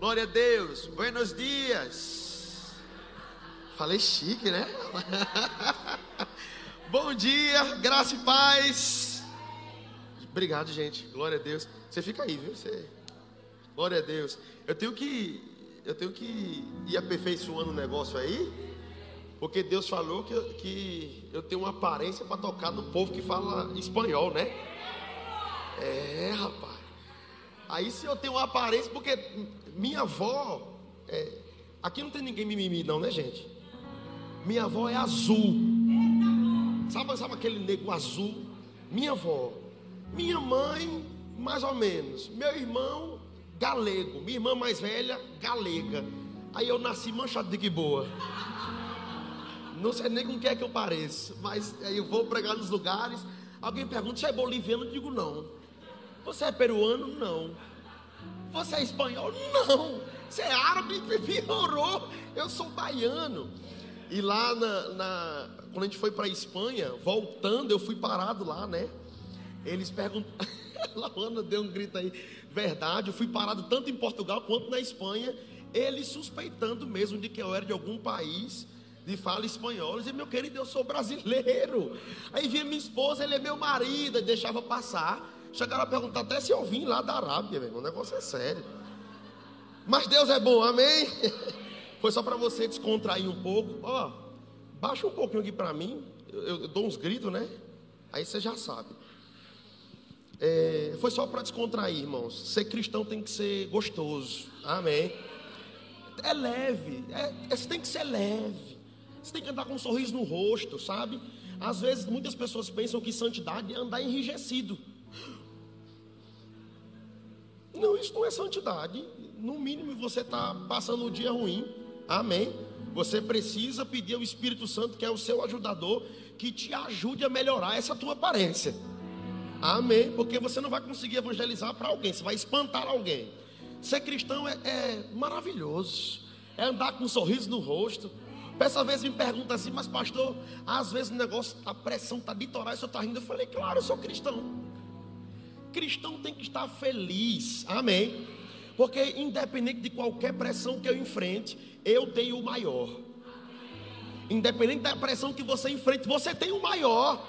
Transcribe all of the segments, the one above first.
Glória a Deus. Buenos dias. Falei chique, né? Bom dia, graça e paz. Obrigado, gente. Glória a Deus. Você fica aí, viu? Você... Glória a Deus. Eu tenho que eu tenho que ir aperfeiçoando o negócio aí, porque Deus falou que, que eu tenho uma aparência para tocar no povo que fala espanhol, né? É, rapaz. Aí se eu tenho uma aparência, porque minha avó, é, aqui não tem ninguém mimimi não, né gente? Minha avó é azul. Sabe, sabe aquele nego azul? Minha avó. Minha mãe, mais ou menos. Meu irmão, galego. Minha irmã mais velha, galega. Aí eu nasci manchado de que boa. Não sei nem com o que é que eu pareço. Mas aí eu vou pregar nos lugares. Alguém pergunta se é boliviano, eu digo não. Você é peruano? Não. Você é espanhol? Não. Você é árabe? Piorou. Eu sou baiano. E lá na, na quando a gente foi para a Espanha, voltando, eu fui parado lá, né? Eles perguntam. Lawana deu um grito aí. Verdade, eu fui parado tanto em Portugal quanto na Espanha. Eles suspeitando mesmo de que eu era de algum país de fala espanhola. Dizia, meu querido, eu sou brasileiro. Aí vinha minha esposa, ele é meu marido, e deixava passar. Chegaram a perguntar até se eu vim lá da Arábia, meu irmão. O negócio é sério. Mas Deus é bom, amém? Foi só para você descontrair um pouco. Ó, baixa um pouquinho aqui para mim. Eu, eu, dou uns gritos, né? Aí você já sabe. É, foi só para descontrair, irmãos. Ser cristão tem que ser gostoso. Amém. É leve. É, é, você tem que ser leve. Você tem que andar com um sorriso no rosto, sabe? Às vezes muitas pessoas pensam que santidade é andar enrijecido. Não, isso não é santidade. No mínimo você está passando um dia ruim. Amém. Você precisa pedir ao Espírito Santo, que é o seu ajudador, que te ajude a melhorar essa tua aparência. Amém. Porque você não vai conseguir evangelizar para alguém, você vai espantar alguém. Ser cristão é, é, maravilhoso. É andar com um sorriso no rosto. Essa vez me pergunta assim, mas pastor, às vezes o negócio, a pressão está litoral, o senhor está rindo. Eu falei, claro, eu sou cristão. Cristão tem que estar feliz, amém? Porque independente de qualquer pressão que eu enfrente, eu tenho o maior. Independente da pressão que você enfrente, você tem o maior.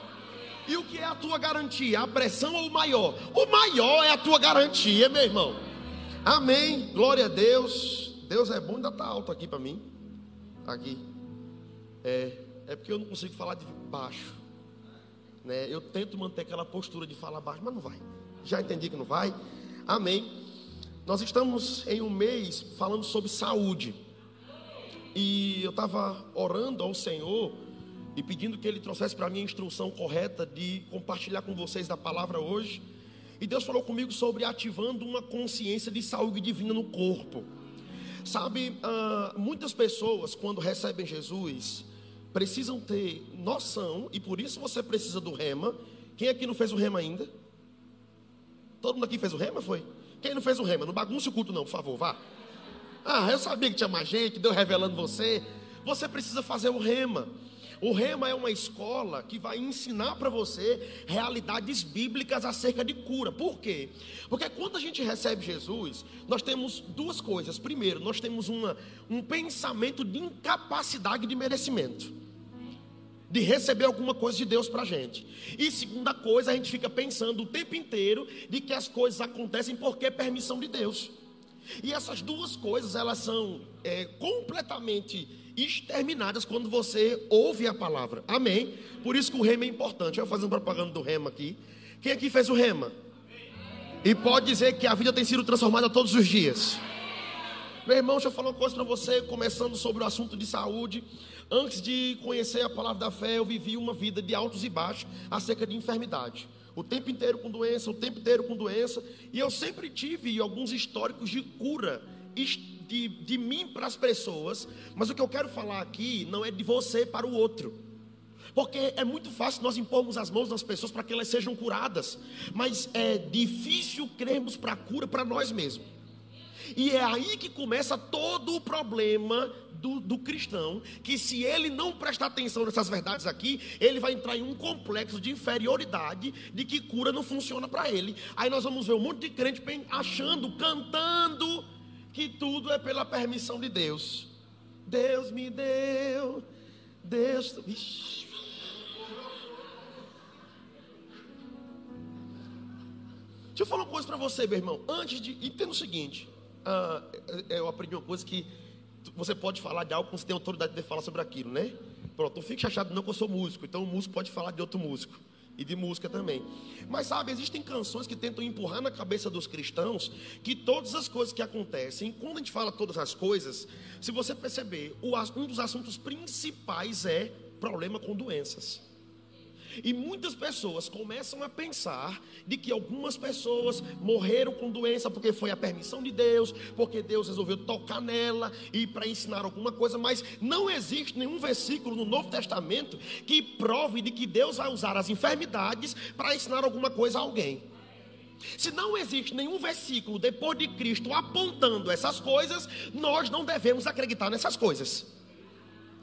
E o que é a tua garantia? A pressão ou o maior? O maior é a tua garantia, meu irmão. Amém. Glória a Deus. Deus é bom, ainda está alto aqui para mim. Aqui. É, é porque eu não consigo falar de baixo. Né? Eu tento manter aquela postura de falar baixo, mas não vai. Já entendi que não vai? Amém. Nós estamos em um mês falando sobre saúde. E eu estava orando ao Senhor e pedindo que Ele trouxesse para mim a instrução correta de compartilhar com vocês da palavra hoje. E Deus falou comigo sobre ativando uma consciência de saúde divina no corpo. Sabe, uh, muitas pessoas, quando recebem Jesus, precisam ter noção, e por isso você precisa do rema. Quem aqui não fez o rema ainda? Todo mundo aqui fez o rema, foi? Quem não fez o rema? Não bagunce o culto, não, por favor, vá. Ah, eu sabia que tinha mais gente, Deus revelando você. Você precisa fazer o rema. O Rema é uma escola que vai ensinar para você realidades bíblicas acerca de cura. Por quê? Porque quando a gente recebe Jesus, nós temos duas coisas. Primeiro, nós temos uma, um pensamento de incapacidade de merecimento de receber alguma coisa de Deus para a gente. E segunda coisa, a gente fica pensando o tempo inteiro de que as coisas acontecem porque é permissão de Deus. E essas duas coisas, elas são é, completamente exterminadas quando você ouve a palavra. Amém? Por isso que o rema é importante. Eu um propaganda do rema aqui. Quem aqui fez o rema? E pode dizer que a vida tem sido transformada todos os dias. Meu irmão, deixa eu falar uma coisa para você, começando sobre o assunto de saúde. Antes de conhecer a palavra da fé, eu vivi uma vida de altos e baixos acerca de enfermidade. O tempo inteiro com doença, o tempo inteiro com doença. E eu sempre tive alguns históricos de cura de, de mim para as pessoas. Mas o que eu quero falar aqui não é de você para o outro. Porque é muito fácil nós impormos as mãos das pessoas para que elas sejam curadas. Mas é difícil crermos para a cura para nós mesmos. E é aí que começa todo o problema do, do, cristão, que se ele não prestar atenção nessas verdades aqui, ele vai entrar em um complexo de inferioridade, de que cura não funciona para ele. Aí nós vamos ver um monte de crente achando, cantando, que tudo é pela permissão de Deus. Deus me deu, Deus. Ixi. Deixa eu falar uma coisa para você, meu irmão. Antes de. Entenda o seguinte: uh, eu aprendi uma coisa que você pode falar de algo quando você tem autoridade de falar sobre aquilo, né? Pronto, não fique chateado não que eu sou músico, então o músico pode falar de outro músico e de música também. Mas sabe, existem canções que tentam empurrar na cabeça dos cristãos que todas as coisas que acontecem, quando a gente fala todas as coisas, se você perceber, um dos assuntos principais é problema com doenças. E muitas pessoas começam a pensar de que algumas pessoas morreram com doença porque foi a permissão de Deus, porque Deus resolveu tocar nela e para ensinar alguma coisa, mas não existe nenhum versículo no Novo Testamento que prove de que Deus vai usar as enfermidades para ensinar alguma coisa a alguém. Se não existe nenhum versículo depois de Cristo apontando essas coisas, nós não devemos acreditar nessas coisas.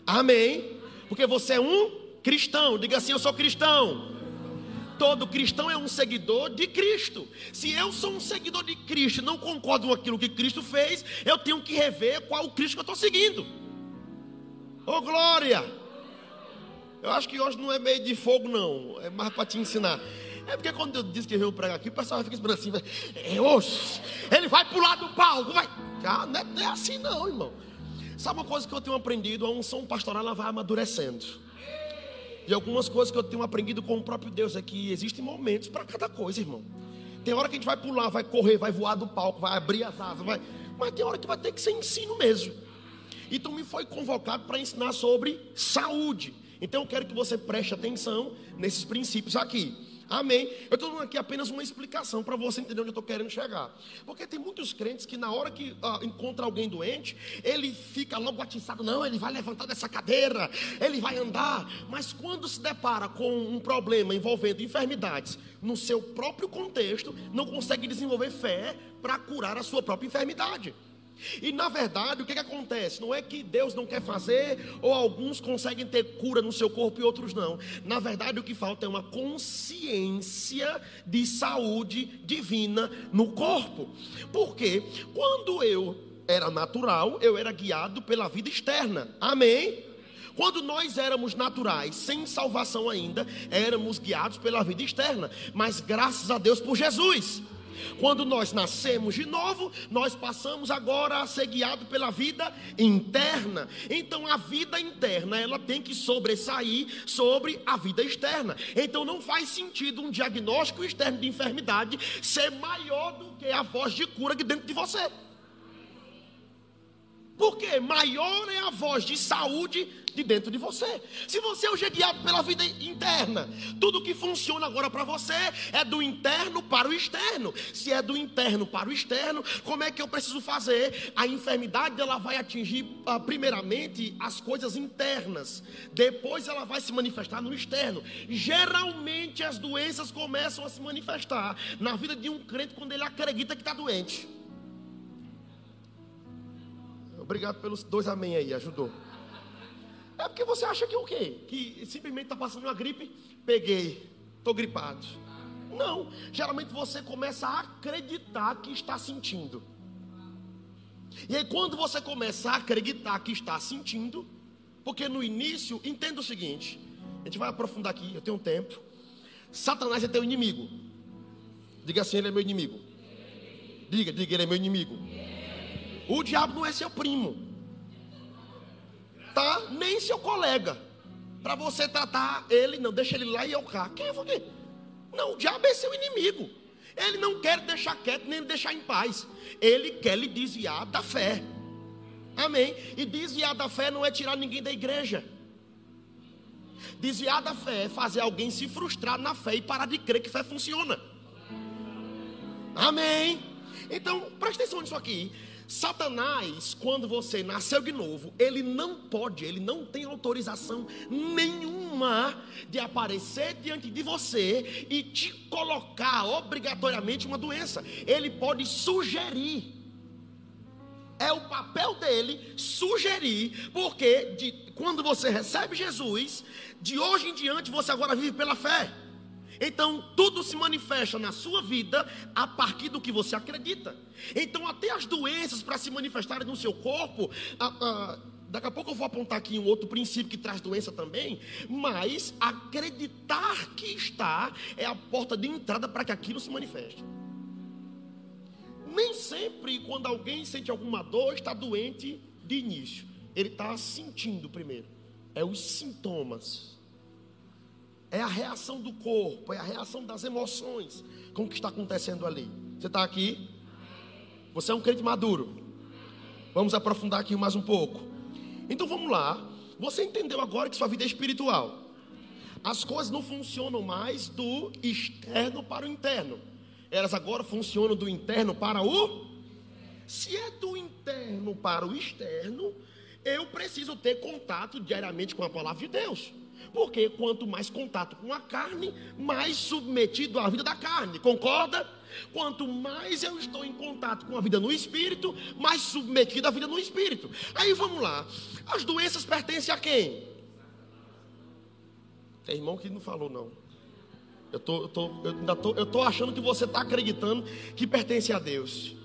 Amém? Porque você é um cristão. Diga assim: Eu sou cristão. Todo cristão é um seguidor de Cristo. Se eu sou um seguidor de Cristo e não concordo com aquilo que Cristo fez, eu tenho que rever qual o Cristo que eu estou seguindo. Oh glória! Eu acho que hoje não é meio de fogo, não. É mais para te ensinar. É porque quando eu disse que veio pregar aqui, o pessoal fica esperando assim, é, oxe, ele vai pular do palco, vai. Ah, não, é, não é assim não, irmão. Sabe uma coisa que eu tenho aprendido? A unção pastoral ela vai amadurecendo. E algumas coisas que eu tenho aprendido com o próprio Deus é que existem momentos para cada coisa, irmão. Tem hora que a gente vai pular, vai correr, vai voar do palco, vai abrir as asas, vai. Mas tem hora que vai ter que ser ensino mesmo. Então me foi convocado para ensinar sobre saúde. Então eu quero que você preste atenção nesses princípios aqui. Amém. Eu estou dando aqui apenas uma explicação para você entender onde eu estou querendo chegar. Porque tem muitos crentes que na hora que uh, encontra alguém doente, ele fica logo atiçado, não, ele vai levantar dessa cadeira, ele vai andar. Mas quando se depara com um problema envolvendo enfermidades no seu próprio contexto, não consegue desenvolver fé para curar a sua própria enfermidade. E na verdade, o que, que acontece? Não é que Deus não quer fazer, ou alguns conseguem ter cura no seu corpo e outros não. Na verdade, o que falta é uma consciência de saúde divina no corpo. Porque quando eu era natural, eu era guiado pela vida externa. Amém? Quando nós éramos naturais, sem salvação ainda, éramos guiados pela vida externa. Mas graças a Deus por Jesus. Quando nós nascemos de novo, nós passamos agora a ser guiado pela vida interna. Então a vida interna, ela tem que sobressair sobre a vida externa. Então não faz sentido um diagnóstico externo de enfermidade ser maior do que a voz de cura que dentro de você. Porque maior é a voz de saúde de dentro de você. Se você hoje é guiado pela vida interna, tudo que funciona agora para você é do interno para o externo. Se é do interno para o externo, como é que eu preciso fazer? A enfermidade ela vai atingir ah, primeiramente as coisas internas, depois ela vai se manifestar no externo. Geralmente as doenças começam a se manifestar na vida de um crente quando ele acredita que está doente. Obrigado pelos dois amém aí, ajudou. É porque você acha que o quê? Que simplesmente está passando uma gripe, peguei, estou gripado. Não, geralmente você começa a acreditar que está sentindo. E aí quando você começa a acreditar que está sentindo, porque no início, entenda o seguinte, a gente vai aprofundar aqui, eu tenho um tempo. Satanás é teu inimigo. Diga assim, ele é meu inimigo. Diga, diga, ele é meu inimigo. O diabo não é seu primo, tá? Nem seu colega. Para você tratar ele, não, deixa ele lá e eu cá. Quem foi quê? Não, o diabo é seu inimigo. Ele não quer deixar quieto nem deixar em paz. Ele quer lhe desviar da fé. Amém. E desviar da fé não é tirar ninguém da igreja. Desviar da fé é fazer alguém se frustrar na fé e parar de crer que fé funciona. Amém. Então, preste atenção nisso aqui. Satanás, quando você nasceu de novo, ele não pode, ele não tem autorização nenhuma de aparecer diante de você e te colocar obrigatoriamente uma doença. Ele pode sugerir. É o papel dele sugerir, porque de, quando você recebe Jesus, de hoje em diante você agora vive pela fé. Então, tudo se manifesta na sua vida a partir do que você acredita. Então, até as doenças para se manifestarem no seu corpo, daqui a pouco eu vou apontar aqui um outro princípio que traz doença também, mas acreditar que está é a porta de entrada para que aquilo se manifeste. Nem sempre, quando alguém sente alguma dor, está doente de início. Ele está sentindo primeiro. É os sintomas. É a reação do corpo, é a reação das emoções com o que está acontecendo ali. Você está aqui? Você é um crente maduro. Vamos aprofundar aqui mais um pouco. Então vamos lá. Você entendeu agora que sua vida é espiritual. As coisas não funcionam mais do externo para o interno. Elas agora funcionam do interno para o. Se é do interno para o externo, eu preciso ter contato diariamente com a palavra de Deus. Porque quanto mais contato com a carne, mais submetido à vida da carne, concorda? Quanto mais eu estou em contato com a vida no espírito, mais submetido à vida no espírito. Aí vamos lá. As doenças pertencem a quem? Tem irmão que não falou, não. Eu tô, eu tô, eu tô, eu tô achando que você está acreditando que pertence a Deus.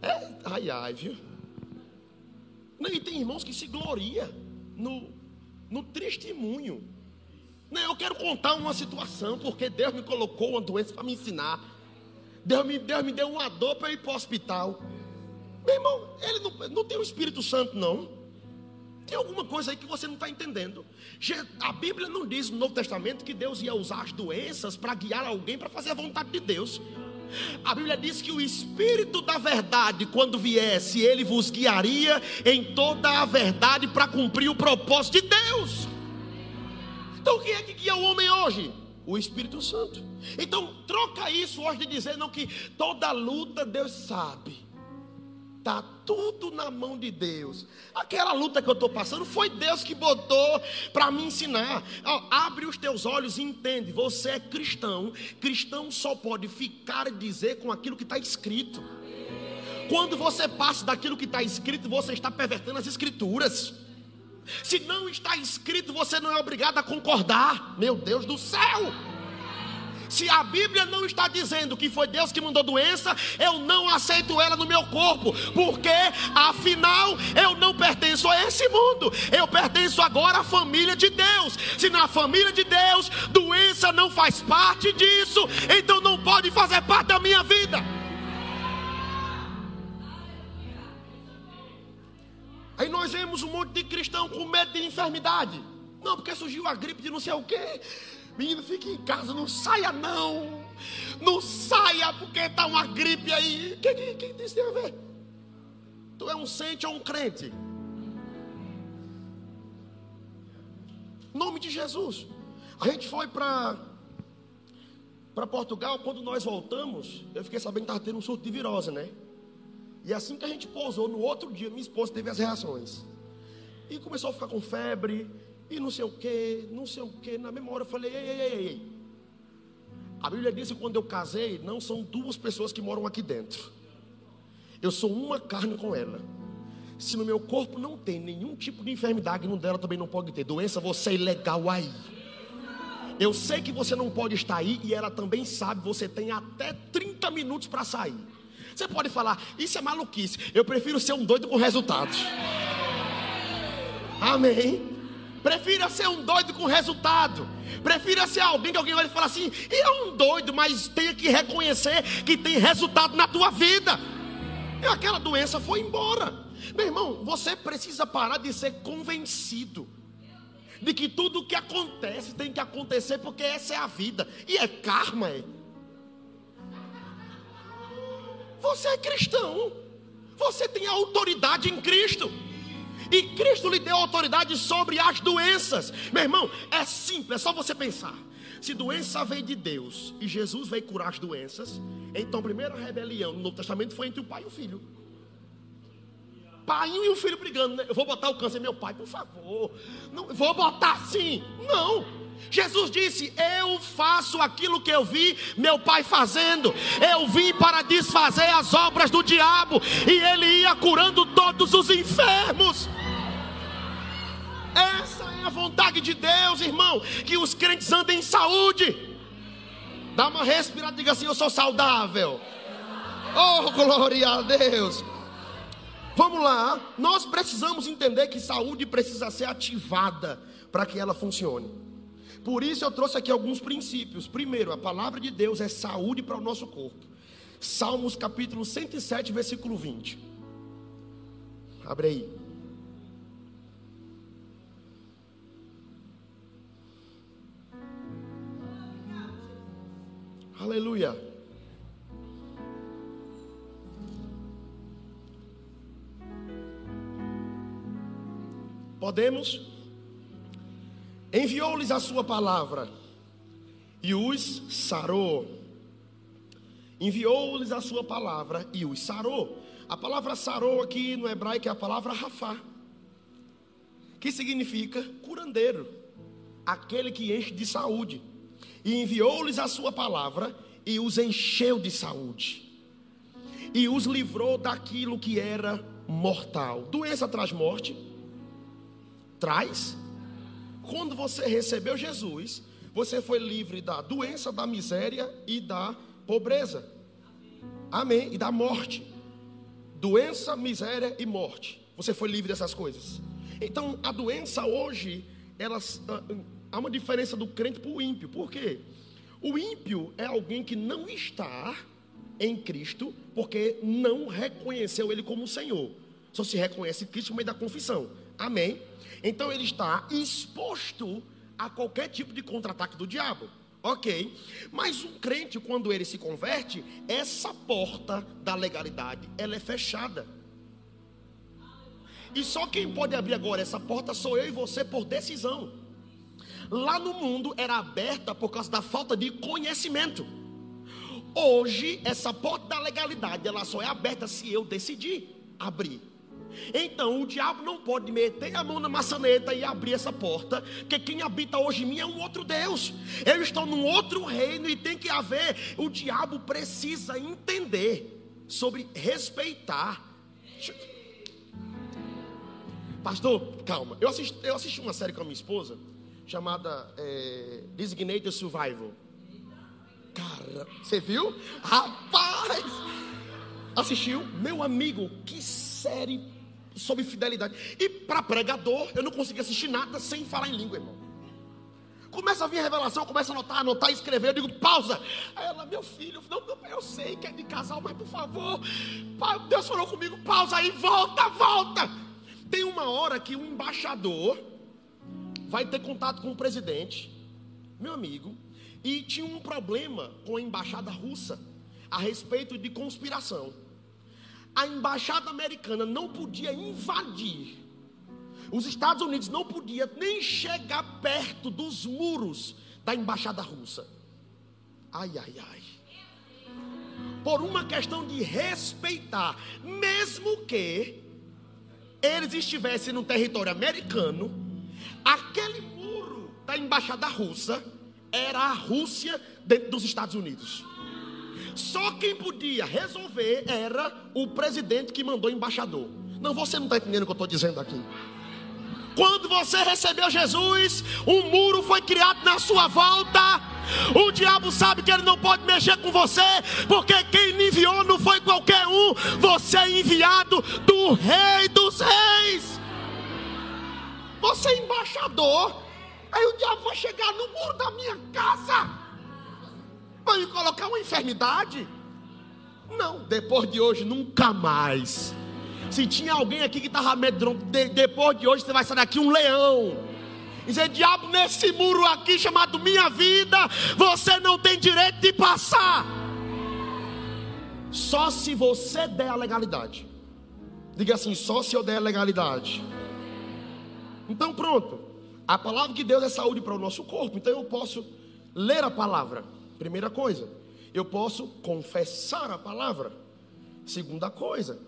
É, ai, ai, viu? E tem irmãos que se gloria no, no testemunho. Não, eu quero contar uma situação, porque Deus me colocou uma doença para me ensinar. Deus me, Deus me deu uma dor para ir para o hospital. Meu irmão, ele não, não tem o Espírito Santo, não. Tem alguma coisa aí que você não está entendendo. A Bíblia não diz no Novo Testamento que Deus ia usar as doenças para guiar alguém para fazer a vontade de Deus. A Bíblia diz que o Espírito da verdade, quando viesse, ele vos guiaria em toda a verdade para cumprir o propósito de Deus. Então, quem é que guia o homem hoje? O Espírito Santo. Então, troca isso hoje de dizer não que toda luta Deus sabe. Está tudo na mão de Deus. Aquela luta que eu estou passando foi Deus que botou para me ensinar. abre os teus olhos e entende. Você é cristão. Cristão só pode ficar e dizer com aquilo que está escrito. Quando você passa daquilo que está escrito, você está pervertendo as escrituras. Se não está escrito, você não é obrigado a concordar. Meu Deus do céu! Se a Bíblia não está dizendo que foi Deus que mandou doença, eu não aceito ela no meu corpo, porque afinal eu não pertenço a esse mundo, eu pertenço agora à família de Deus. Se na família de Deus doença não faz parte disso, então não pode fazer parte da minha vida. Aí nós vemos um monte de cristão com medo de enfermidade. Não, porque surgiu a gripe de não sei o quê. Menino, fique em casa, não saia não. Não saia porque está uma gripe aí. O que, que, tem a ver? Tu é um sente ou um crente? nome de Jesus. A gente foi para para Portugal, quando nós voltamos, eu fiquei sabendo que estava tendo um surto de virose, né? E assim que a gente pousou, no outro dia, minha esposa teve as reações. E começou a ficar com febre, e não sei o que, não sei o que. Na memória eu falei, ei, ei, ei, ei. A Bíblia diz que quando eu casei, não são duas pessoas que moram aqui dentro. Eu sou uma carne com ela. Se no meu corpo não tem nenhum tipo de enfermidade, no dela também não pode ter. Doença, você é ilegal aí. Eu sei que você não pode estar aí e ela também sabe, você tem até 30 minutos para sair. Você pode falar, isso é maluquice. Eu prefiro ser um doido com resultados. Amém. Prefira ser um doido com resultado. Prefira ser alguém que alguém vai falar assim, e é um doido, mas tenha que reconhecer que tem resultado na tua vida. E aquela doença foi embora. Meu irmão, você precisa parar de ser convencido de que tudo o que acontece tem que acontecer porque essa é a vida. E é karma, é. Você é cristão. Você tem autoridade em Cristo. E Cristo lhe deu autoridade sobre as doenças. Meu irmão, é simples, é só você pensar. Se doença veio de Deus e Jesus veio curar as doenças, então a primeira rebelião no Novo Testamento foi entre o pai e o filho. Pai e o filho brigando, né? Eu vou botar o câncer, meu pai, por favor. Não, vou botar sim. Não. Jesus disse: Eu faço aquilo que eu vi meu pai fazendo. Eu vim para desfazer as obras do diabo. E ele ia curando todos os enfermos. Essa é a vontade de Deus, irmão. Que os crentes andem em saúde. Dá uma respirada, diga assim: Eu sou saudável. Oh, glória a Deus. Vamos lá. Nós precisamos entender que saúde precisa ser ativada para que ela funcione. Por isso eu trouxe aqui alguns princípios. Primeiro, a palavra de Deus é saúde para o nosso corpo. Salmos capítulo 107, versículo 20. Abre aí. Aleluia. Podemos? Enviou-lhes a sua palavra e os sarou. Enviou-lhes a sua palavra e os sarou. A palavra sarou aqui no hebraico é a palavra rafá, que significa curandeiro, aquele que enche de saúde e enviou-lhes a sua palavra e os encheu de saúde. E os livrou daquilo que era mortal. Doença traz morte? Traz. Quando você recebeu Jesus, você foi livre da doença, da miséria e da pobreza. Amém. E da morte. Doença, miséria e morte. Você foi livre dessas coisas. Então, a doença hoje, elas há uma diferença do crente para o ímpio. Por quê? O ímpio é alguém que não está em Cristo porque não reconheceu Ele como Senhor. Só se reconhece Cristo no meio da confissão. Amém? Então ele está exposto a qualquer tipo de contra-ataque do diabo. Ok, mas um crente, quando ele se converte, essa porta da legalidade ela é fechada. E só quem pode abrir agora essa porta sou eu e você por decisão lá no mundo era aberta por causa da falta de conhecimento. Hoje, essa porta da legalidade, ela só é aberta se eu decidir abrir. Então o diabo não pode meter a mão na maçaneta e abrir essa porta, porque quem habita hoje em mim é um outro Deus. Eu estou num outro reino e tem que haver. O diabo precisa entender sobre respeitar. Pastor, calma. Eu assisti, eu assisti uma série com a minha esposa chamada é, Designated Survival. Cara, você viu? Rapaz! Assistiu? Meu amigo, que série sobre fidelidade. E para pregador, eu não consegui assistir nada sem falar em língua, irmão. Começa a vir a revelação, começa a anotar, anotar, escrever. Eu digo, pausa. Aí ela, meu filho, não, não, eu sei que é de casal, mas por favor, Deus falou comigo, pausa aí, volta, volta. Tem uma hora que o embaixador vai ter contato com o presidente, meu amigo, e tinha um problema com a embaixada russa a respeito de conspiração. A embaixada americana não podia invadir. Os Estados Unidos não podia nem chegar perto dos muros da embaixada russa. Ai, ai, ai. Por uma questão de respeitar, mesmo que eles estivessem no território americano, Aquele muro da embaixada russa era a Rússia dentro dos Estados Unidos. Só quem podia resolver era o presidente que mandou embaixador. Não, você não está entendendo o que eu estou dizendo aqui. Quando você recebeu Jesus, um muro foi criado na sua volta. O diabo sabe que ele não pode mexer com você, porque quem enviou não foi qualquer um, você é enviado do Rei dos Reis. Você é embaixador. Aí o diabo vai chegar no muro da minha casa. Me colocar uma enfermidade? Não, depois de hoje, nunca mais. Se tinha alguém aqui que estava amedrontado, de, depois de hoje você vai sair daqui um leão. Dizer, diabo, nesse muro aqui chamado minha vida, você não tem direito de passar. Só se você der a legalidade. Diga assim, só se eu der a legalidade. Então, pronto. A palavra de Deus é saúde para o nosso corpo. Então, eu posso ler a palavra. Primeira coisa. Eu posso confessar a palavra. Segunda coisa.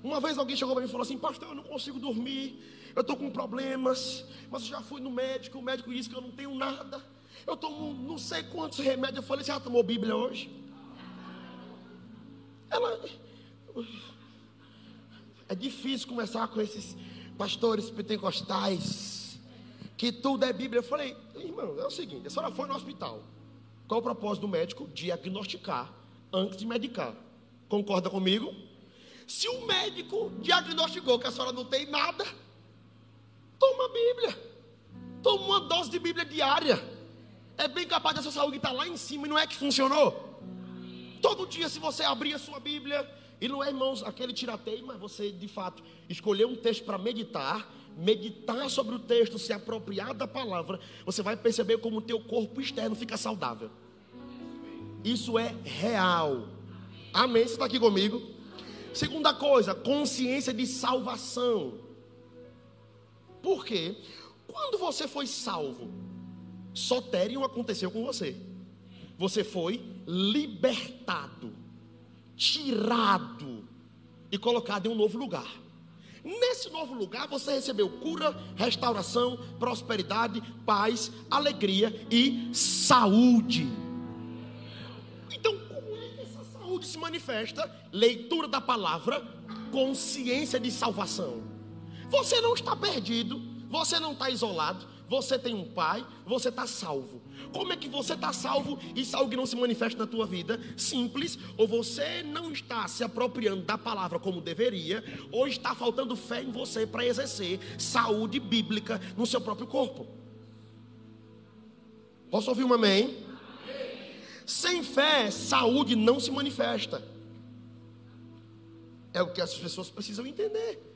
Uma vez alguém chegou para mim e falou assim: Pastor, eu não consigo dormir. Eu estou com problemas. Mas eu já fui no médico. O médico disse que eu não tenho nada. Eu tomo não sei quantos remédios. Eu falei: Você já tomou Bíblia hoje? Ela. É difícil começar com esses pastores pentecostais, que tudo é Bíblia. Eu falei, irmão, é o seguinte: a senhora foi no hospital, Qual o propósito do médico? Diagnosticar antes de medicar. Concorda comigo? Se o médico diagnosticou que a senhora não tem nada, toma a Bíblia. Toma uma dose de Bíblia diária. É bem capaz dessa saúde estar lá em cima e não é que funcionou. Todo dia, se você abrir a sua Bíblia, e não é, irmãos, aquele tirateio, mas você de fato escolher um texto para meditar, meditar sobre o texto, se apropriar da palavra, você vai perceber como o teu corpo externo fica saudável. Isso é real. Amém? Você está aqui comigo? Segunda coisa, consciência de salvação. Por quê? Quando você foi salvo, sotérium aconteceu com você. Você foi libertado, tirado e colocado em um novo lugar. Nesse novo lugar você recebeu cura, restauração, prosperidade, paz, alegria e saúde. Então, como é que essa saúde se manifesta? Leitura da palavra, consciência de salvação. Você não está perdido, você não está isolado, você tem um pai, você está salvo. Como é que você está salvo e algo que não se manifesta na tua vida? Simples, ou você não está se apropriando da palavra como deveria, ou está faltando fé em você para exercer saúde bíblica no seu próprio corpo. Posso ouvir um amém? Sem fé, saúde não se manifesta. É o que as pessoas precisam entender.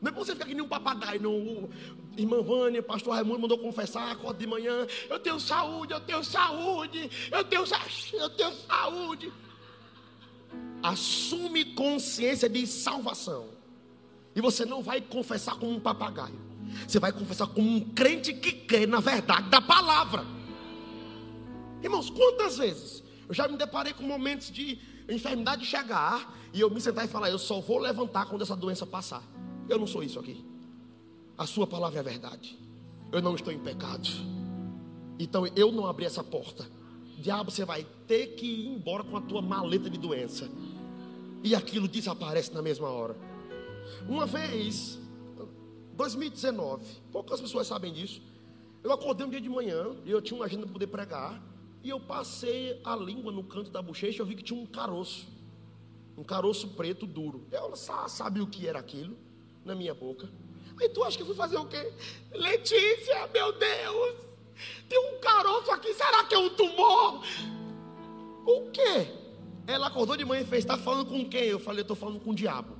Não é para você ficar que nem um papagaio, não. Irmã Vânia, pastor Raimundo mandou confessar, acorda de manhã. Eu tenho saúde, eu tenho saúde, eu tenho, eu tenho saúde. Assume consciência de salvação. E você não vai confessar como um papagaio. Você vai confessar como um crente que crê na verdade da palavra. Irmãos, quantas vezes eu já me deparei com momentos de enfermidade chegar e eu me sentar e falar: Eu só vou levantar quando essa doença passar. Eu não sou isso aqui. A sua palavra é verdade. Eu não estou em pecado. Então eu não abri essa porta. Diabo, você vai ter que ir embora com a tua maleta de doença. E aquilo desaparece na mesma hora. Uma vez, 2019, poucas pessoas sabem disso. Eu acordei um dia de manhã e eu tinha uma agenda para poder pregar. E eu passei a língua no canto da bochecha e eu vi que tinha um caroço. Um caroço preto duro. Eu sabia o que era aquilo na minha boca. Aí tu acha que eu fui fazer o quê? Letícia, meu Deus! Tem um caroço aqui, será que é um tumor? O quê? Ela acordou de manhã e fez, está falando com quem? Eu falei, estou falando com o diabo.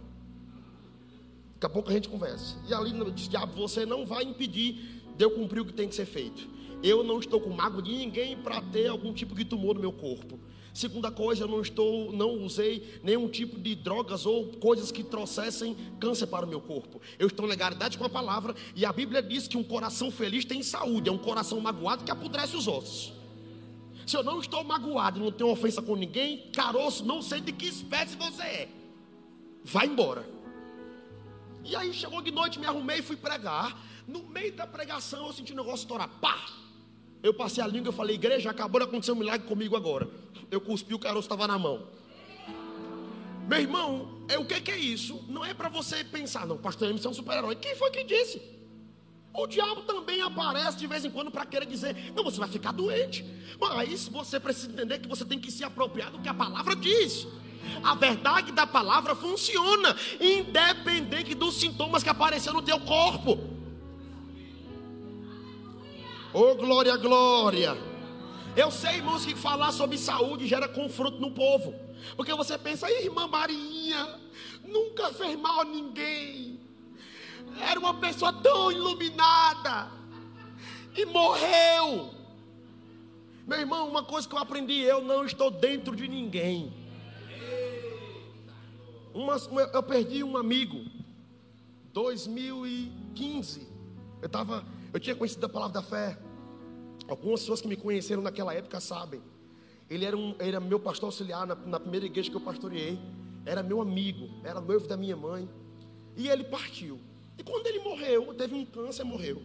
Daqui a pouco a gente conversa. E ali disse, diabo, você não vai impedir de eu cumprir o que tem que ser feito. Eu não estou com mágoa de ninguém para ter algum tipo de tumor no meu corpo. Segunda coisa, eu não estou, não usei nenhum tipo de drogas ou coisas que trouxessem câncer para o meu corpo. Eu estou em legalidade com a palavra e a Bíblia diz que um coração feliz tem saúde, é um coração magoado que apodrece os ossos. Se eu não estou magoado, não tenho ofensa com ninguém, caroço, não sei de que espécie você é. Vai embora. E aí chegou de noite, me arrumei e fui pregar. No meio da pregação eu senti um negócio estourar. Pá! Eu passei a língua e falei, igreja, acabou de acontecer um milagre comigo agora. Eu cuspi, o caroço estava na mão. Meu irmão, é, o que, que é isso? Não é para você pensar, não, pastor Emerson é um super-herói. Quem foi que disse? O diabo também aparece de vez em quando para querer dizer, não, você vai ficar doente. Mas você precisa entender que você tem que se apropriar do que a palavra diz. A verdade da palavra funciona, independente dos sintomas que apareceram no teu corpo. Oh, glória, glória. Eu sei, irmãos, que falar sobre saúde gera confronto no povo. Porque você pensa, irmã Marinha, nunca fez mal a ninguém. Era uma pessoa tão iluminada. E morreu. Meu irmão, uma coisa que eu aprendi, eu não estou dentro de ninguém. Uma, eu perdi um amigo, 2015. Eu estava, eu tinha conhecido a palavra da fé. Algumas pessoas que me conheceram naquela época sabem. Ele era, um, era meu pastor auxiliar na, na primeira igreja que eu pastoreei. Era meu amigo, era noivo da minha mãe. E ele partiu. E quando ele morreu, teve um câncer, morreu.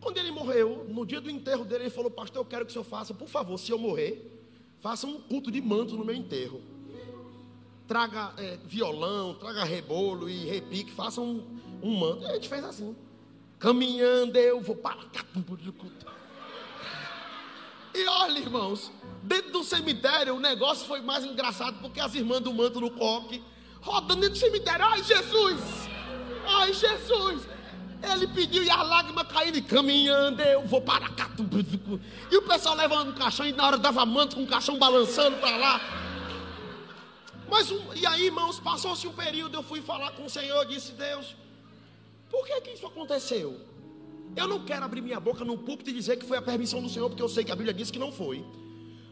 Quando ele morreu, no dia do enterro dele, ele falou: Pastor, eu quero que o senhor faça, por favor, se eu morrer, faça um culto de manto no meu enterro. Traga é, violão, traga rebolo e repique, faça um, um manto. E a gente fez assim. Caminhando, eu vou para. E olha, irmãos, dentro do cemitério o negócio foi mais engraçado porque as irmãs do manto no coque, rodando dentro do cemitério. Ai, Jesus! Ai, Jesus! Ele pediu e as lágrimas caindo caminhando, eu vou para cá. E o pessoal levando o caixão e na hora dava manto com o caixão balançando para lá. Mas e aí, irmãos, passou-se um período, eu fui falar com o Senhor disse, Deus, por que que isso aconteceu? Eu não quero abrir minha boca no púlpito e dizer que foi a permissão do Senhor, porque eu sei que a Bíblia diz que não foi.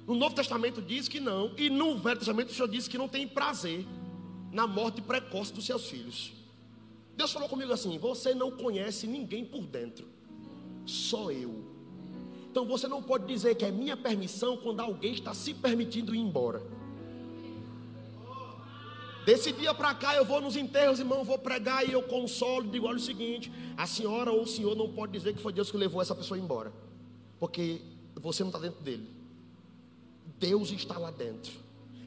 No Novo Testamento diz que não, e no Velho Testamento o Senhor diz que não tem prazer na morte precoce dos seus filhos. Deus falou comigo assim: Você não conhece ninguém por dentro, só eu. Então você não pode dizer que é minha permissão quando alguém está se permitindo ir embora. Desse dia para cá eu vou nos enterros, irmão, vou pregar e eu consolo digo: olha o seguinte, a senhora ou o senhor não pode dizer que foi Deus que levou essa pessoa embora, porque você não está dentro dele. Deus está lá dentro,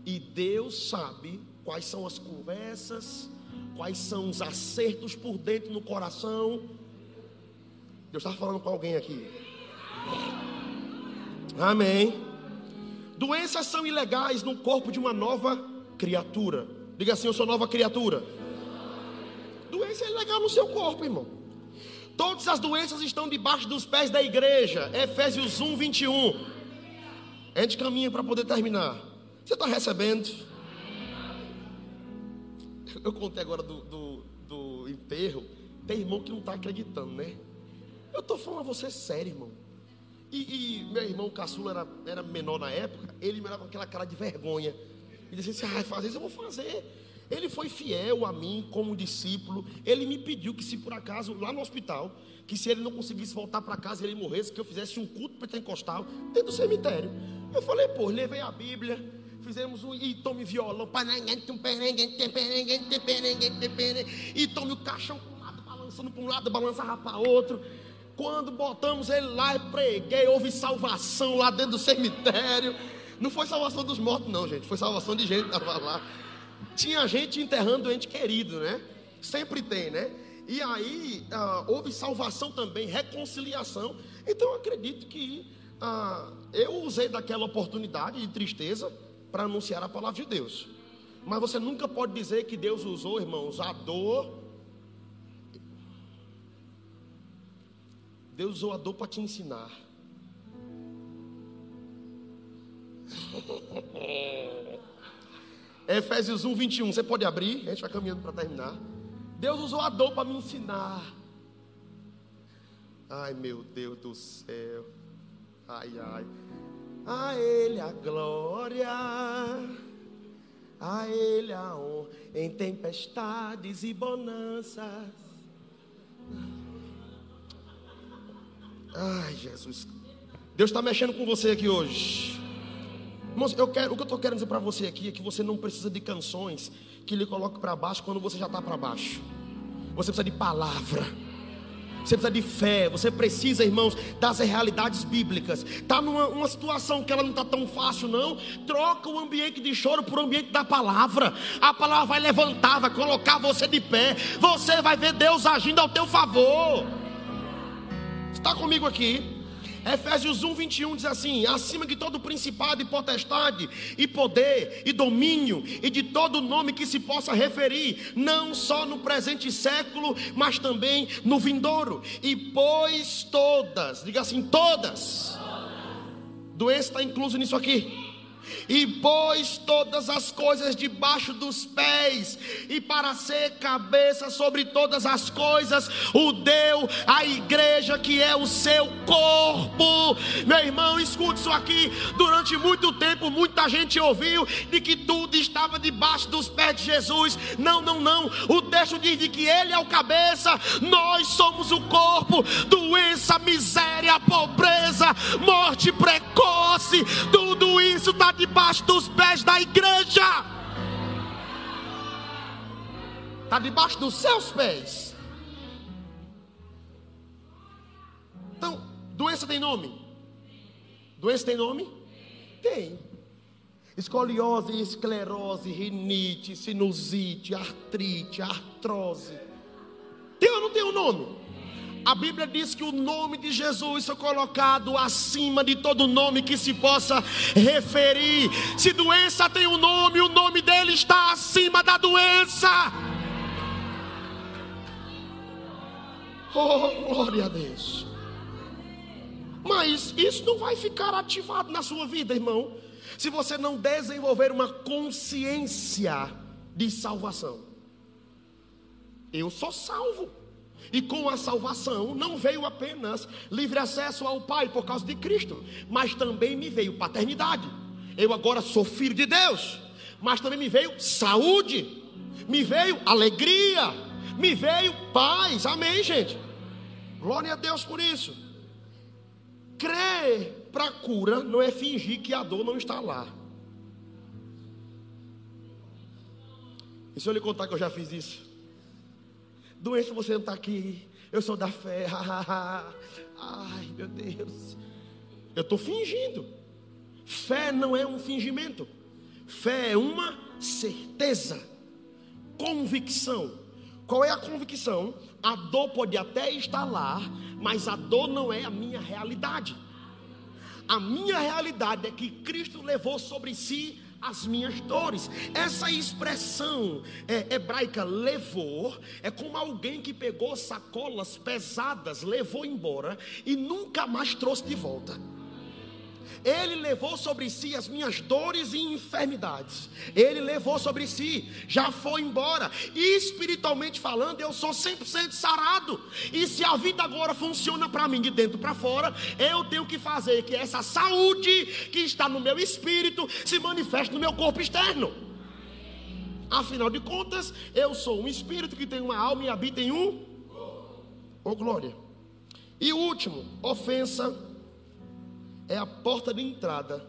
e Deus sabe quais são as conversas, quais são os acertos por dentro no coração. Deus está falando com alguém aqui. Amém. Doenças são ilegais no corpo de uma nova criatura. Diga assim: Eu sou nova criatura. Doença é legal no seu corpo, irmão. Todas as doenças estão debaixo dos pés da igreja. Efésios 1, 21. A gente caminha para poder terminar. Você está recebendo? Eu contei agora do, do, do enterro. Tem irmão que não está acreditando, né? Eu estou falando a você sério, irmão. E, e, meu irmão caçula era, era menor na época. Ele me olhava com aquela cara de vergonha. E disse assim: ah, fazer isso eu vou fazer. Ele foi fiel a mim como discípulo. Ele me pediu que, se por acaso, lá no hospital, que se ele não conseguisse voltar para casa ele morresse, que eu fizesse um culto pentecostal dentro do cemitério. Eu falei, pô, levei a Bíblia, fizemos um. E tome violão, e tome o caixão para um lado, balançando para um lado, balançava para outro. Quando botamos ele lá, preguei, houve salvação lá dentro do cemitério. Não foi salvação dos mortos, não, gente. Foi salvação de gente lá. Tinha gente enterrando ente querido, né? Sempre tem, né? E aí ah, houve salvação também, reconciliação. Então eu acredito que ah, eu usei daquela oportunidade de tristeza para anunciar a palavra de Deus. Mas você nunca pode dizer que Deus usou, irmãos, a dor. Deus usou a dor para te ensinar. Efésios 1, 21. Você pode abrir, a gente vai caminhando para terminar. Deus usou a dor para me ensinar. Ai, meu Deus do céu. Ai, ai. A Ele a glória, a Ele a honra em tempestades e bonanças. Ai, Jesus. Deus está mexendo com você aqui hoje. Irmãos, eu quero, o que eu estou querendo dizer para você aqui é que você não precisa de canções que lhe coloquem para baixo quando você já está para baixo. Você precisa de palavra. Você precisa de fé, você precisa, irmãos, das realidades bíblicas. Está numa situação que ela não está tão fácil, não. Troca o ambiente de choro por ambiente da palavra. A palavra vai levantar, vai colocar você de pé. Você vai ver Deus agindo ao teu favor. Está comigo aqui? Efésios 1, 21 diz assim: acima de todo principado e potestade, e poder, e domínio, e de todo nome que se possa referir, não só no presente século, mas também no vindouro. E pois todas, diga assim, todas. Doença está incluso nisso aqui e pôs todas as coisas debaixo dos pés, e para ser cabeça sobre todas as coisas, o deu a igreja que é o seu corpo. Meu irmão, escute isso aqui. Durante muito tempo, muita gente ouviu de que tudo estava debaixo dos pés de Jesus. Não, não, não. O texto diz de que Ele é o cabeça, nós somos o corpo. Doença, miséria, pobreza, morte precoce, tudo isso está debaixo dos pés da igreja. Está debaixo dos seus pés. Então, doença tem nome? Doença tem nome? Tem. Escoliose, esclerose, rinite, sinusite, artrite, artrose. Tem ou não tem o um nome? A Bíblia diz que o nome de Jesus foi colocado acima de todo nome que se possa referir. Se doença tem um nome, o nome dele está acima da doença. Oh, glória a Deus. Mas isso não vai ficar ativado na sua vida, irmão, se você não desenvolver uma consciência de salvação. Eu sou salvo. E com a salvação não veio apenas livre acesso ao Pai por causa de Cristo, mas também me veio paternidade. Eu agora sou filho de Deus, mas também me veio saúde, me veio alegria, me veio paz. Amém, gente? Glória a Deus por isso. Crer para cura não é fingir que a dor não está lá. E se eu lhe contar que eu já fiz isso? Doente você não está aqui. Eu sou da fé. Ai, meu Deus. Eu estou fingindo. Fé não é um fingimento. Fé é uma certeza. Convicção. Qual é a convicção? A dor pode até estar lá, mas a dor não é a minha realidade. A minha realidade é que Cristo levou sobre si as minhas dores. Essa expressão é, hebraica levou é como alguém que pegou sacolas pesadas, levou embora e nunca mais trouxe de volta. Ele levou sobre si as minhas dores e enfermidades. Ele levou sobre si, já foi embora. E espiritualmente falando, eu sou 100% sarado. E se a vida agora funciona para mim de dentro para fora, eu tenho que fazer que essa saúde que está no meu espírito se manifeste no meu corpo externo. Afinal de contas, eu sou um espírito que tem uma alma e habita em um. Oh glória. E último, ofensa é a porta de entrada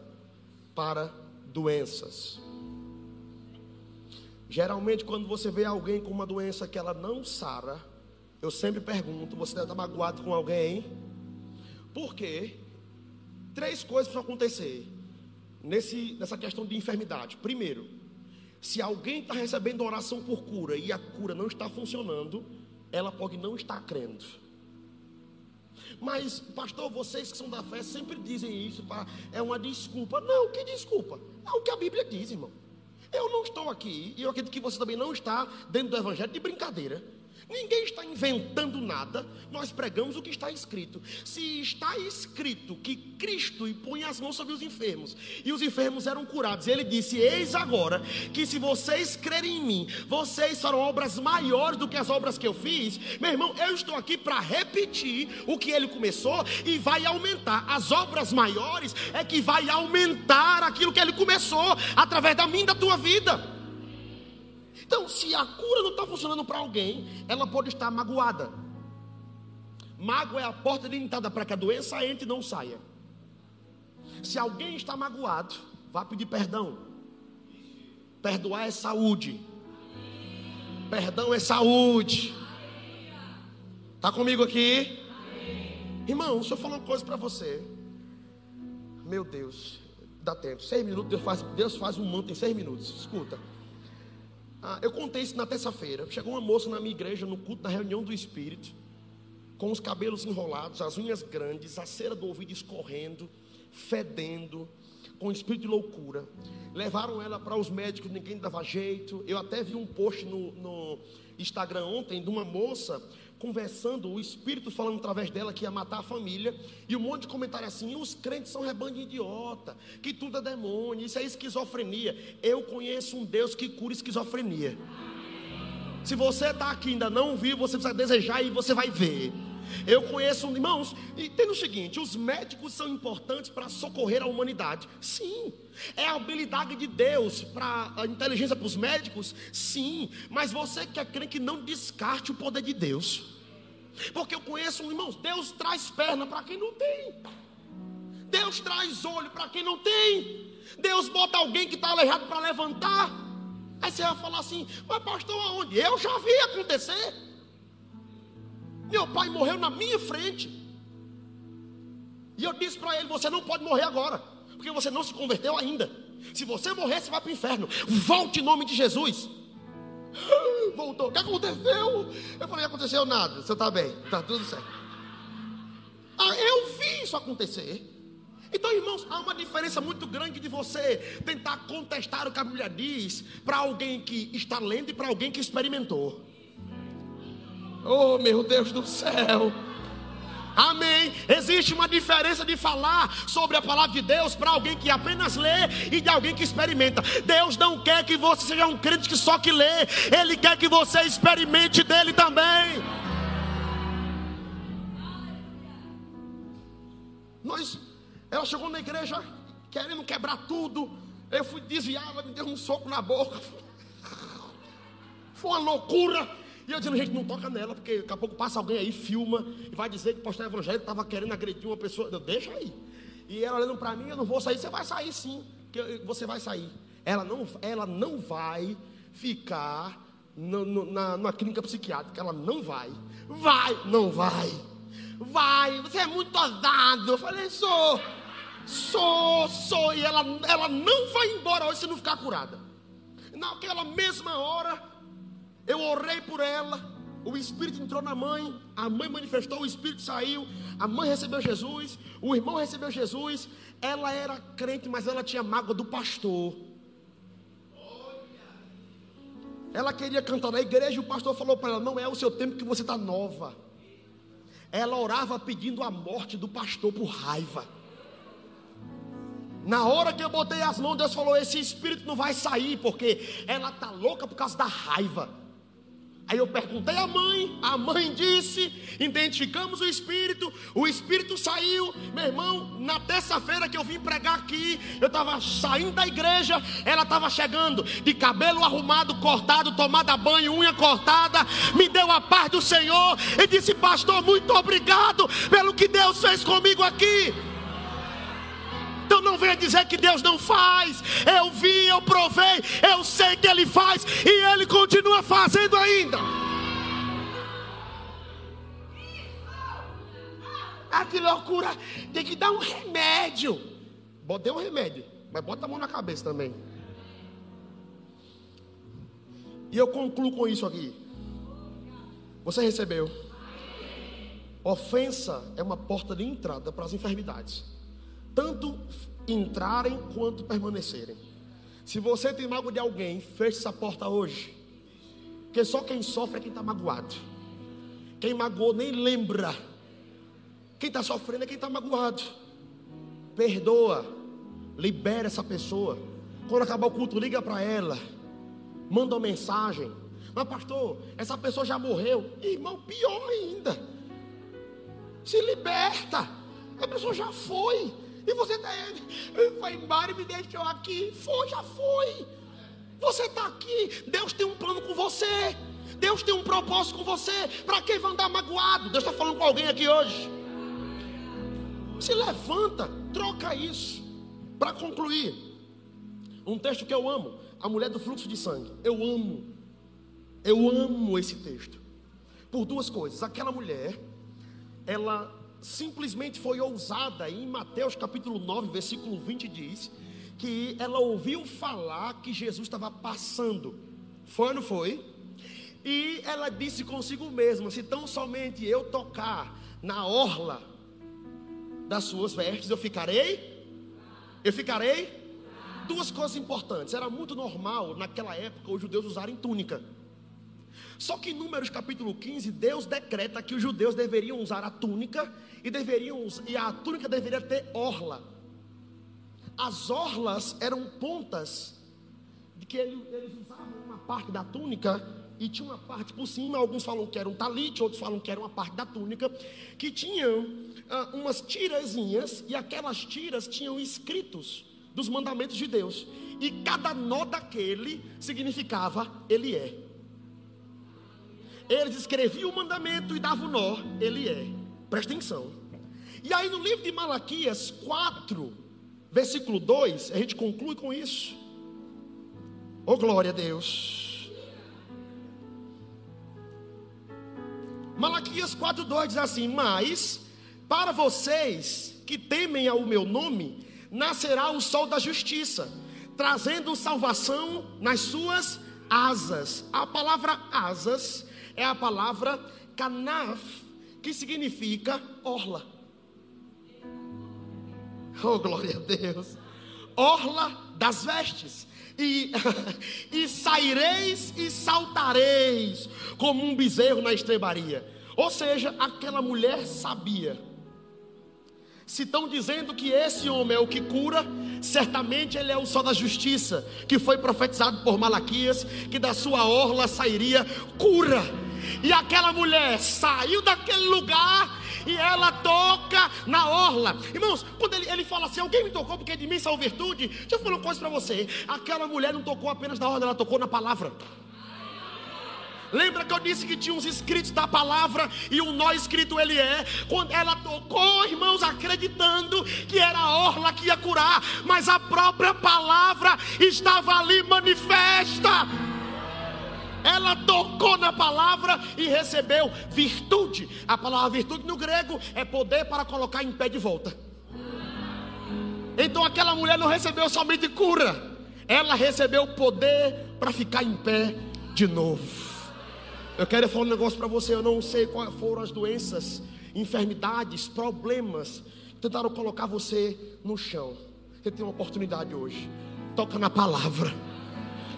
para doenças. Geralmente, quando você vê alguém com uma doença que ela não sara, eu sempre pergunto: você deve estar magoado com alguém? Por quê? Três coisas precisam acontecer nesse, nessa questão de enfermidade. Primeiro, se alguém está recebendo oração por cura e a cura não está funcionando, ela pode não estar crendo. Mas, pastor, vocês que são da fé sempre dizem isso, pra, é uma desculpa. Não, que desculpa? É o que a Bíblia diz, irmão. Eu não estou aqui, e eu acredito que você também não está dentro do Evangelho de brincadeira. Ninguém está inventando nada, nós pregamos o que está escrito. Se está escrito que Cristo impõe as mãos sobre os enfermos, e os enfermos eram curados, ele disse: Eis agora que se vocês crerem em mim, vocês farão obras maiores do que as obras que eu fiz. Meu irmão, eu estou aqui para repetir o que ele começou e vai aumentar. As obras maiores é que vai aumentar aquilo que ele começou através da minha e da tua vida. Então, se a cura não está funcionando para alguém, ela pode estar magoada. Mágoa é a porta de entrada para que a doença entre e não saia. Se alguém está magoado, vá pedir perdão. Perdoar é saúde. Perdão é saúde. Está comigo aqui? Irmão, deixa eu falar uma coisa para você. Meu Deus, dá tempo. Seis minutos, Deus faz, Deus faz um manto em seis minutos. Escuta. Ah, eu contei isso na terça-feira. Chegou uma moça na minha igreja, no culto, na reunião do Espírito, com os cabelos enrolados, as unhas grandes, a cera do ouvido escorrendo, fedendo, com espírito de loucura. Levaram ela para os médicos, ninguém dava jeito. Eu até vi um post no, no Instagram ontem de uma moça conversando, o Espírito falando através dela que ia matar a família, e um monte de comentário assim: os crentes são rebanho de idiota, que tudo é demônio, isso é esquizofrenia. Eu conheço um Deus que cura esquizofrenia. Se você está aqui ainda não viu, você precisa desejar e você vai ver. Eu conheço, irmãos, e tem o seguinte: os médicos são importantes para socorrer a humanidade. Sim. É a habilidade de Deus para a inteligência para os médicos? Sim. Mas você que é crente que não descarte o poder de Deus. Porque eu conheço, irmãos, Deus traz perna para quem não tem. Deus traz olho para quem não tem. Deus bota alguém que está aleijado para levantar. Aí você vai falar assim, mas pastor, aonde? Eu já vi acontecer. Meu pai morreu na minha frente. E eu disse para ele: Você não pode morrer agora, porque você não se converteu ainda. Se você morrer, você vai para o inferno. Volte em nome de Jesus. Voltou. O que aconteceu? Eu falei: Aconteceu nada. Você está bem, está tudo certo. Ah, eu vi isso acontecer. Então, irmãos, há uma diferença muito grande de você tentar contestar o que a Bíblia diz para alguém que está lendo e para alguém que experimentou. Oh, meu Deus do céu. Amém. Existe uma diferença de falar sobre a palavra de Deus para alguém que apenas lê e de alguém que experimenta. Deus não quer que você seja um crente que só que lê, Ele quer que você experimente dele também. Nós, ela chegou na igreja querendo quebrar tudo. Eu fui desviar, me deu um soco na boca. Foi uma loucura. E eu dizendo, gente, não toca nela, porque daqui a pouco passa alguém aí, filma, e vai dizer que o pastor evangélico estava querendo agredir uma pessoa. Eu, deixa aí. E ela olhando para mim, eu não vou sair, você vai sair sim, que você vai sair. Ela não, ela não vai ficar no, no, na, numa clínica psiquiátrica, ela não vai. Vai, não vai. Vai, você é muito ousado. Eu falei, sou, sou, sou. E ela, ela não vai embora hoje se não ficar curada. Naquela mesma hora, eu orei por ela. O Espírito entrou na mãe, a mãe manifestou, o Espírito saiu, a mãe recebeu Jesus, o irmão recebeu Jesus. Ela era crente, mas ela tinha mágoa do pastor. Ela queria cantar na igreja o pastor falou para ela: Não é o seu tempo que você está nova. Ela orava pedindo a morte do pastor por raiva. Na hora que eu botei as mãos, Deus falou: Esse espírito não vai sair, porque ela está louca por causa da raiva. Aí eu perguntei à mãe, a mãe disse: identificamos o espírito, o espírito saiu. Meu irmão, na terça-feira que eu vim pregar aqui, eu estava saindo da igreja, ela estava chegando de cabelo arrumado, cortado, tomada banho, unha cortada, me deu a paz do Senhor e disse: Pastor, muito obrigado pelo que Deus fez comigo aqui. Não venha dizer que Deus não faz. Eu vi, eu provei, eu sei que Ele faz e Ele continua fazendo ainda. Ah, que loucura! Tem que dar um remédio. Botei um remédio, mas bota a mão na cabeça também. E eu concluo com isso aqui. Você recebeu. Ofensa é uma porta de entrada para as enfermidades tanto entrarem quanto permanecerem. Se você tem mágoa de alguém, feche essa porta hoje. Porque só quem sofre é quem está magoado. Quem magoou nem lembra. Quem está sofrendo é quem está magoado. Perdoa. Libera essa pessoa. Quando acabar o culto, liga para ela. Manda uma mensagem. Mas, pastor, essa pessoa já morreu. Irmão, pior ainda. Se liberta. A pessoa já foi. E você tá, foi embora e me deixou aqui. Foi, já foi. Você está aqui. Deus tem um plano com você. Deus tem um propósito com você. Para quem vai andar magoado? Deus está falando com alguém aqui hoje. Se levanta, troca isso. Para concluir, um texto que eu amo: a mulher do fluxo de sangue. Eu amo. Eu amo esse texto. Por duas coisas. Aquela mulher, ela simplesmente foi ousada. Em Mateus capítulo 9, versículo 20 diz que ela ouviu falar que Jesus estava passando. Foi ou não foi? E ela disse consigo mesma: se tão somente eu tocar na orla das suas vestes, eu ficarei? Eu ficarei? Duas coisas importantes. Era muito normal naquela época os judeus usarem túnica. Só que em Números capítulo 15, Deus decreta que os judeus deveriam usar a túnica e deveriam e a túnica deveria ter orla. As orlas eram pontas de que eles, usavam uma parte da túnica e tinha uma parte por cima, alguns falam que era um talite, outros falam que era uma parte da túnica, que tinham ah, umas tirazinhas, e aquelas tiras tinham escritos dos mandamentos de Deus, e cada nó daquele significava ele é. Eles escreviam o mandamento e davam o nó, ele é. Presta atenção. E aí no livro de Malaquias 4, versículo 2, a gente conclui com isso. Oh glória a Deus. Malaquias 4:2 diz assim: "Mas para vocês que temem ao meu nome, nascerá o sol da justiça, trazendo salvação nas suas asas." A palavra asas é a palavra canaf, que significa orla. Oh, glória a Deus. Orla das vestes. E, e saireis e saltareis como um bezerro na estrebaria. Ou seja, aquela mulher sabia. Se estão dizendo que esse homem é o que cura, certamente ele é o sol da justiça, que foi profetizado por Malaquias, que da sua orla sairia cura. E aquela mulher saiu daquele lugar e ela toca na orla. Irmãos, quando ele, ele fala assim: Alguém me tocou porque de mim saiu virtude. Deixa eu falar uma coisa para você: aquela mulher não tocou apenas na orla, ela tocou na palavra. Lembra que eu disse que tinha uns escritos da palavra e um nó escrito ele é? Quando ela tocou, irmãos, acreditando que era a orla que ia curar, mas a própria palavra estava ali manifesta. Ela tocou na palavra e recebeu virtude. A palavra virtude no grego é poder para colocar em pé de volta. Então aquela mulher não recebeu somente cura, ela recebeu poder para ficar em pé de novo. Eu quero falar um negócio para você. Eu não sei quais foram as doenças, enfermidades, problemas que tentaram colocar você no chão. Você tem uma oportunidade hoje. Toca na palavra.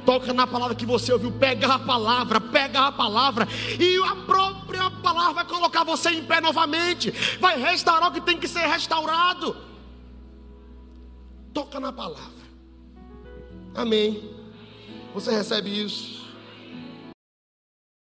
Toca na palavra que você ouviu. Pega a palavra, pega a palavra. E a própria palavra vai colocar você em pé novamente. Vai restaurar o que tem que ser restaurado. Toca na palavra. Amém. Você recebe isso?